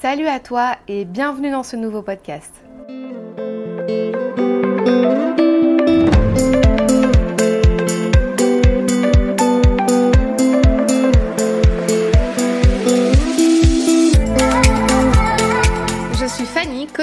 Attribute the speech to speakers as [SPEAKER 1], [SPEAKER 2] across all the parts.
[SPEAKER 1] Salut à toi et bienvenue dans ce nouveau podcast.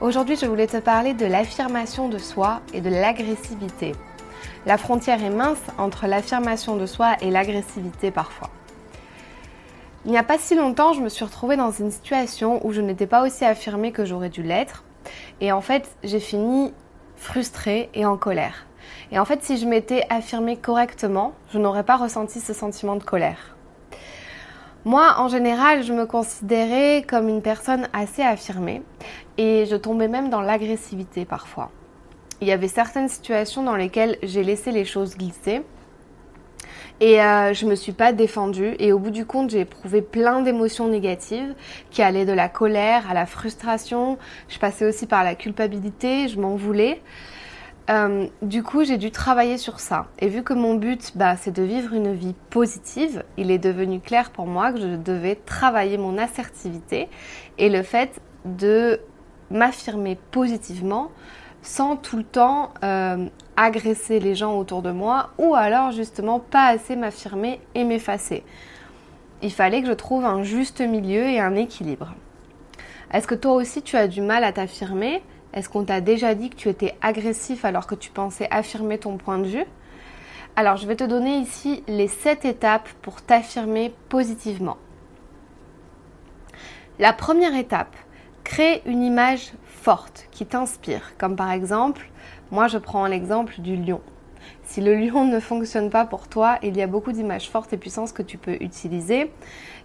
[SPEAKER 1] Aujourd'hui, je voulais te parler de l'affirmation de soi et de l'agressivité. La frontière est mince entre l'affirmation de soi et l'agressivité parfois. Il n'y a pas si longtemps, je me suis retrouvée dans une situation où je n'étais pas aussi affirmée que j'aurais dû l'être. Et en fait, j'ai fini frustrée et en colère. Et en fait, si je m'étais affirmée correctement, je n'aurais pas ressenti ce sentiment de colère. Moi, en général, je me considérais comme une personne assez affirmée et je tombais même dans l'agressivité parfois. Il y avait certaines situations dans lesquelles j'ai laissé les choses glisser et euh, je me suis pas défendue et au bout du compte j'ai éprouvé plein d'émotions négatives qui allaient de la colère à la frustration. Je passais aussi par la culpabilité, je m'en voulais. Euh, du coup, j'ai dû travailler sur ça. Et vu que mon but, bah, c'est de vivre une vie positive, il est devenu clair pour moi que je devais travailler mon assertivité et le fait de m'affirmer positivement sans tout le temps euh, agresser les gens autour de moi ou alors justement pas assez m'affirmer et m'effacer. Il fallait que je trouve un juste milieu et un équilibre. Est-ce que toi aussi tu as du mal à t'affirmer? Est-ce qu'on t'a déjà dit que tu étais agressif alors que tu pensais affirmer ton point de vue? Alors je vais te donner ici les 7 étapes pour t'affirmer positivement. La première étape, crée une image forte qui t'inspire, comme par exemple, moi je prends l'exemple du lion. Si le lion ne fonctionne pas pour toi, il y a beaucoup d'images fortes et puissantes que tu peux utiliser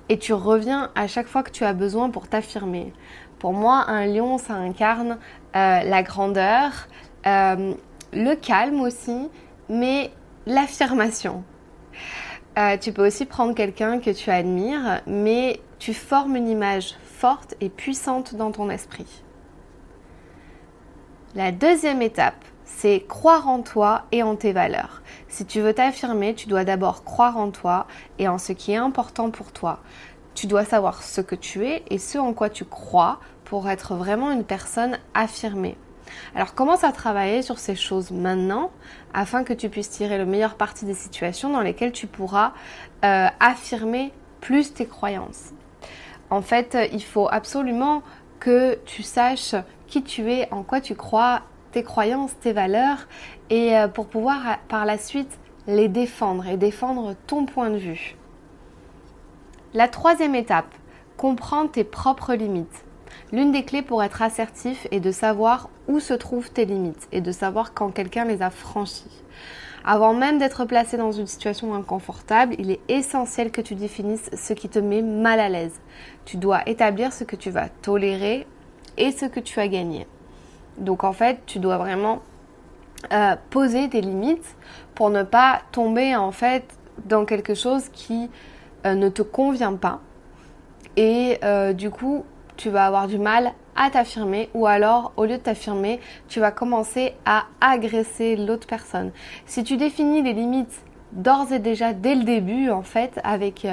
[SPEAKER 1] et tu reviens à chaque fois que tu as besoin pour t'affirmer. Pour moi, un lion, ça incarne euh, la grandeur, euh, le calme aussi, mais l'affirmation. Euh, tu peux aussi prendre quelqu'un que tu admires, mais tu formes une image forte et puissante dans ton esprit. La deuxième étape, c'est croire en toi et en tes valeurs. Si tu veux t'affirmer, tu dois d'abord croire en toi et en ce qui est important pour toi. Tu dois savoir ce que tu es et ce en quoi tu crois pour être vraiment une personne affirmée. Alors commence à travailler sur ces choses maintenant afin que tu puisses tirer le meilleur parti des situations dans lesquelles tu pourras euh, affirmer plus tes croyances. En fait, il faut absolument que tu saches qui tu es, en quoi tu crois tes croyances, tes valeurs, et euh, pour pouvoir euh, par la suite les défendre et défendre ton point de vue. La troisième étape, comprendre tes propres limites. L'une des clés pour être assertif est de savoir où se trouvent tes limites et de savoir quand quelqu'un les a franchies. Avant même d'être placé dans une situation inconfortable, il est essentiel que tu définisses ce qui te met mal à l'aise. Tu dois établir ce que tu vas tolérer et ce que tu as gagné. Donc en fait, tu dois vraiment euh, poser des limites pour ne pas tomber en fait dans quelque chose qui euh, ne te convient pas. Et euh, du coup, tu vas avoir du mal à t'affirmer ou alors au lieu de t'affirmer, tu vas commencer à agresser l'autre personne. Si tu définis les limites d'ores et déjà dès le début en fait avec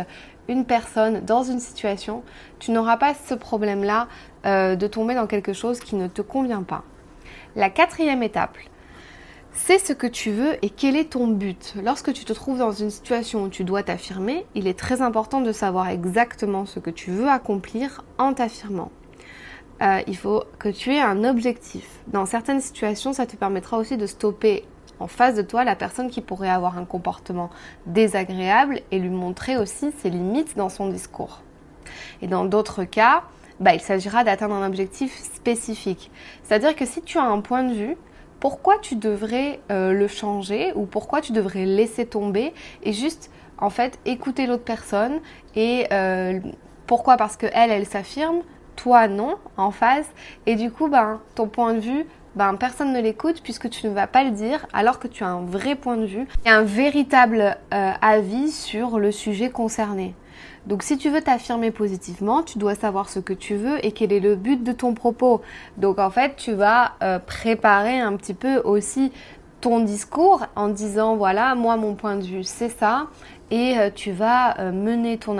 [SPEAKER 1] une personne dans une situation, tu n'auras pas ce problème-là de tomber dans quelque chose qui ne te convient pas. La quatrième étape, c'est ce que tu veux et quel est ton but. Lorsque tu te trouves dans une situation où tu dois t'affirmer, il est très important de savoir exactement ce que tu veux accomplir en t'affirmant. Euh, il faut que tu aies un objectif. Dans certaines situations, ça te permettra aussi de stopper en face de toi la personne qui pourrait avoir un comportement désagréable et lui montrer aussi ses limites dans son discours. Et dans d'autres cas, bah, il s'agira d'atteindre un objectif spécifique. C'est-à-dire que si tu as un point de vue, pourquoi tu devrais euh, le changer ou pourquoi tu devrais laisser tomber et juste en fait écouter l'autre personne et euh, pourquoi? Parce que elle elle s'affirme toi non en face et du coup ben ton point de vue ben, personne ne l'écoute puisque tu ne vas pas le dire alors que tu as un vrai point de vue et un véritable euh, avis sur le sujet concerné. Donc si tu veux t'affirmer positivement, tu dois savoir ce que tu veux et quel est le but de ton propos. Donc en fait, tu vas euh, préparer un petit peu aussi ton discours en disant voilà, moi mon point de vue c'est ça et euh, tu vas euh, mener ton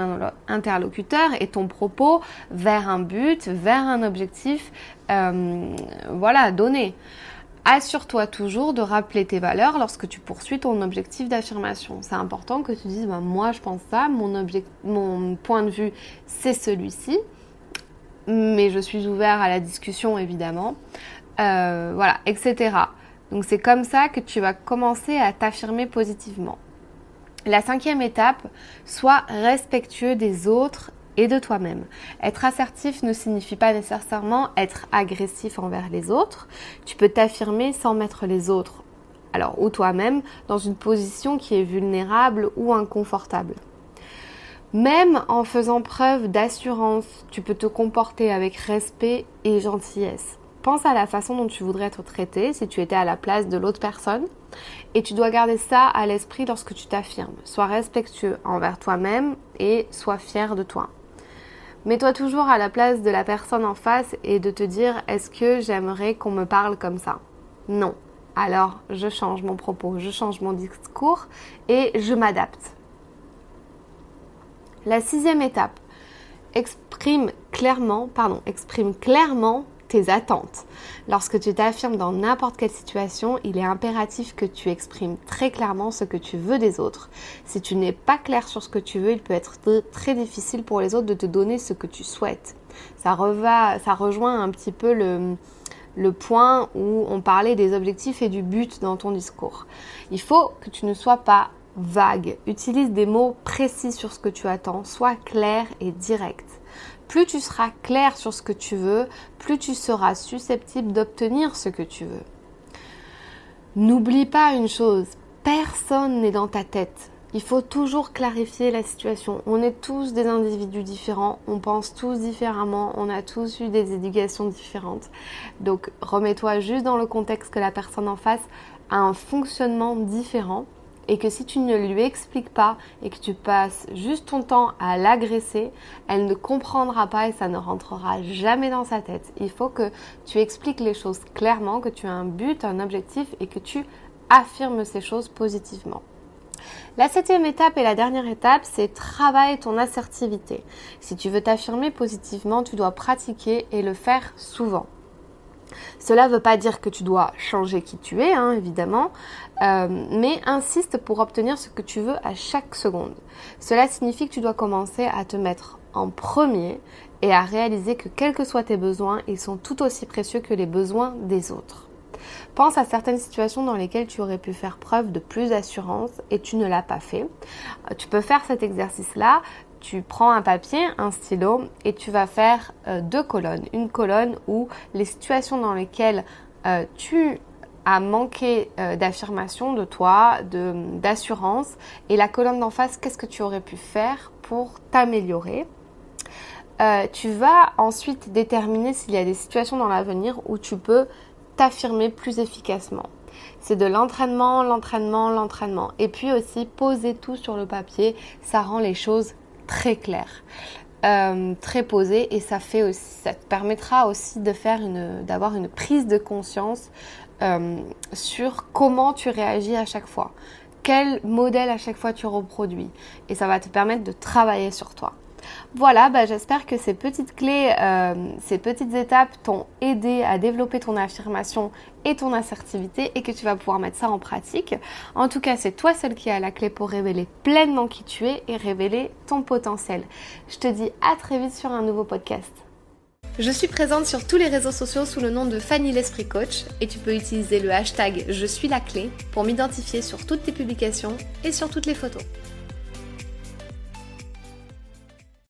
[SPEAKER 1] interlocuteur et ton propos vers un but, vers un objectif, voilà, donné. Assure-toi toujours de rappeler tes valeurs lorsque tu poursuis ton objectif d'affirmation. C'est important que tu dises bah, moi je pense ça, mon, mon point de vue c'est celui-ci, mais je suis ouvert à la discussion évidemment, voilà, etc. Donc c'est comme ça que tu vas commencer à t'affirmer positivement. La cinquième étape, sois respectueux des autres et de toi-même. Être assertif ne signifie pas nécessairement être agressif envers les autres. Tu peux t'affirmer sans mettre les autres, alors ou toi-même, dans une position qui est vulnérable ou inconfortable. Même en faisant preuve d'assurance, tu peux te comporter avec respect et gentillesse. Pense à la façon dont tu voudrais être traité si tu étais à la place de l'autre personne. Et tu dois garder ça à l'esprit lorsque tu t'affirmes. Sois respectueux envers toi-même et sois fier de toi. Mets-toi toujours à la place de la personne en face et de te dire est-ce que j'aimerais qu'on me parle comme ça? Non. Alors je change mon propos, je change mon discours et je m'adapte. La sixième étape, exprime clairement, pardon, exprime clairement tes attentes. Lorsque tu t'affirmes dans n'importe quelle situation, il est impératif que tu exprimes très clairement ce que tu veux des autres. Si tu n'es pas clair sur ce que tu veux, il peut être très difficile pour les autres de te donner ce que tu souhaites. Ça, ça rejoint un petit peu le, le point où on parlait des objectifs et du but dans ton discours. Il faut que tu ne sois pas vague. Utilise des mots précis sur ce que tu attends. Sois clair et direct plus tu seras clair sur ce que tu veux, plus tu seras susceptible d'obtenir ce que tu veux. N'oublie pas une chose, personne n'est dans ta tête. Il faut toujours clarifier la situation. On est tous des individus différents, on pense tous différemment, on a tous eu des éducations différentes. Donc remets-toi juste dans le contexte que la personne en face a un fonctionnement différent et que si tu ne lui expliques pas et que tu passes juste ton temps à l'agresser, elle ne comprendra pas et ça ne rentrera jamais dans sa tête. Il faut que tu expliques les choses clairement, que tu as un but, un objectif et que tu affirmes ces choses positivement. La septième étape et la dernière étape, c'est travailler ton assertivité. Si tu veux t'affirmer positivement, tu dois pratiquer et le faire souvent. Cela ne veut pas dire que tu dois changer qui tu es, hein, évidemment, euh, mais insiste pour obtenir ce que tu veux à chaque seconde. Cela signifie que tu dois commencer à te mettre en premier et à réaliser que quels que soient tes besoins, ils sont tout aussi précieux que les besoins des autres. Pense à certaines situations dans lesquelles tu aurais pu faire preuve de plus d'assurance et tu ne l'as pas fait. Tu peux faire cet exercice-là tu prends un papier, un stylo et tu vas faire euh, deux colonnes. Une colonne où les situations dans lesquelles euh, tu as manqué euh, d'affirmation de toi, d'assurance, et la colonne d'en face, qu'est-ce que tu aurais pu faire pour t'améliorer? tu vas ensuite déterminer s'il y a des situations dans l'avenir où tu peux t'affirmer plus efficacement. C'est de l'entraînement, l'entraînement, l'entraînement. Et puis aussi, poser tout sur le papier, ça rend les choses très clair, euh, très posé et ça fait ça te permettra aussi d'avoir une prise de conscience euh, sur comment tu réagis à chaque fois, quel modèle à chaque fois tu reproduis et ça va te permettre de travailler sur toi. Voilà, bah, j'espère que ces petites clés, euh, ces petites étapes t'ont aidé à développer ton affirmation et ton assertivité et que tu vas pouvoir mettre ça en pratique. En tout cas, c'est toi seul qui a la clé pour révéler pleinement qui tu es et révéler ton potentiel. Je te dis à très vite sur un nouveau podcast. Je suis présente sur tous les réseaux sociaux sous le nom de Fanny l'Esprit Coach et tu peux utiliser le hashtag Je suis la clé pour m'identifier sur toutes tes publications et sur toutes les photos.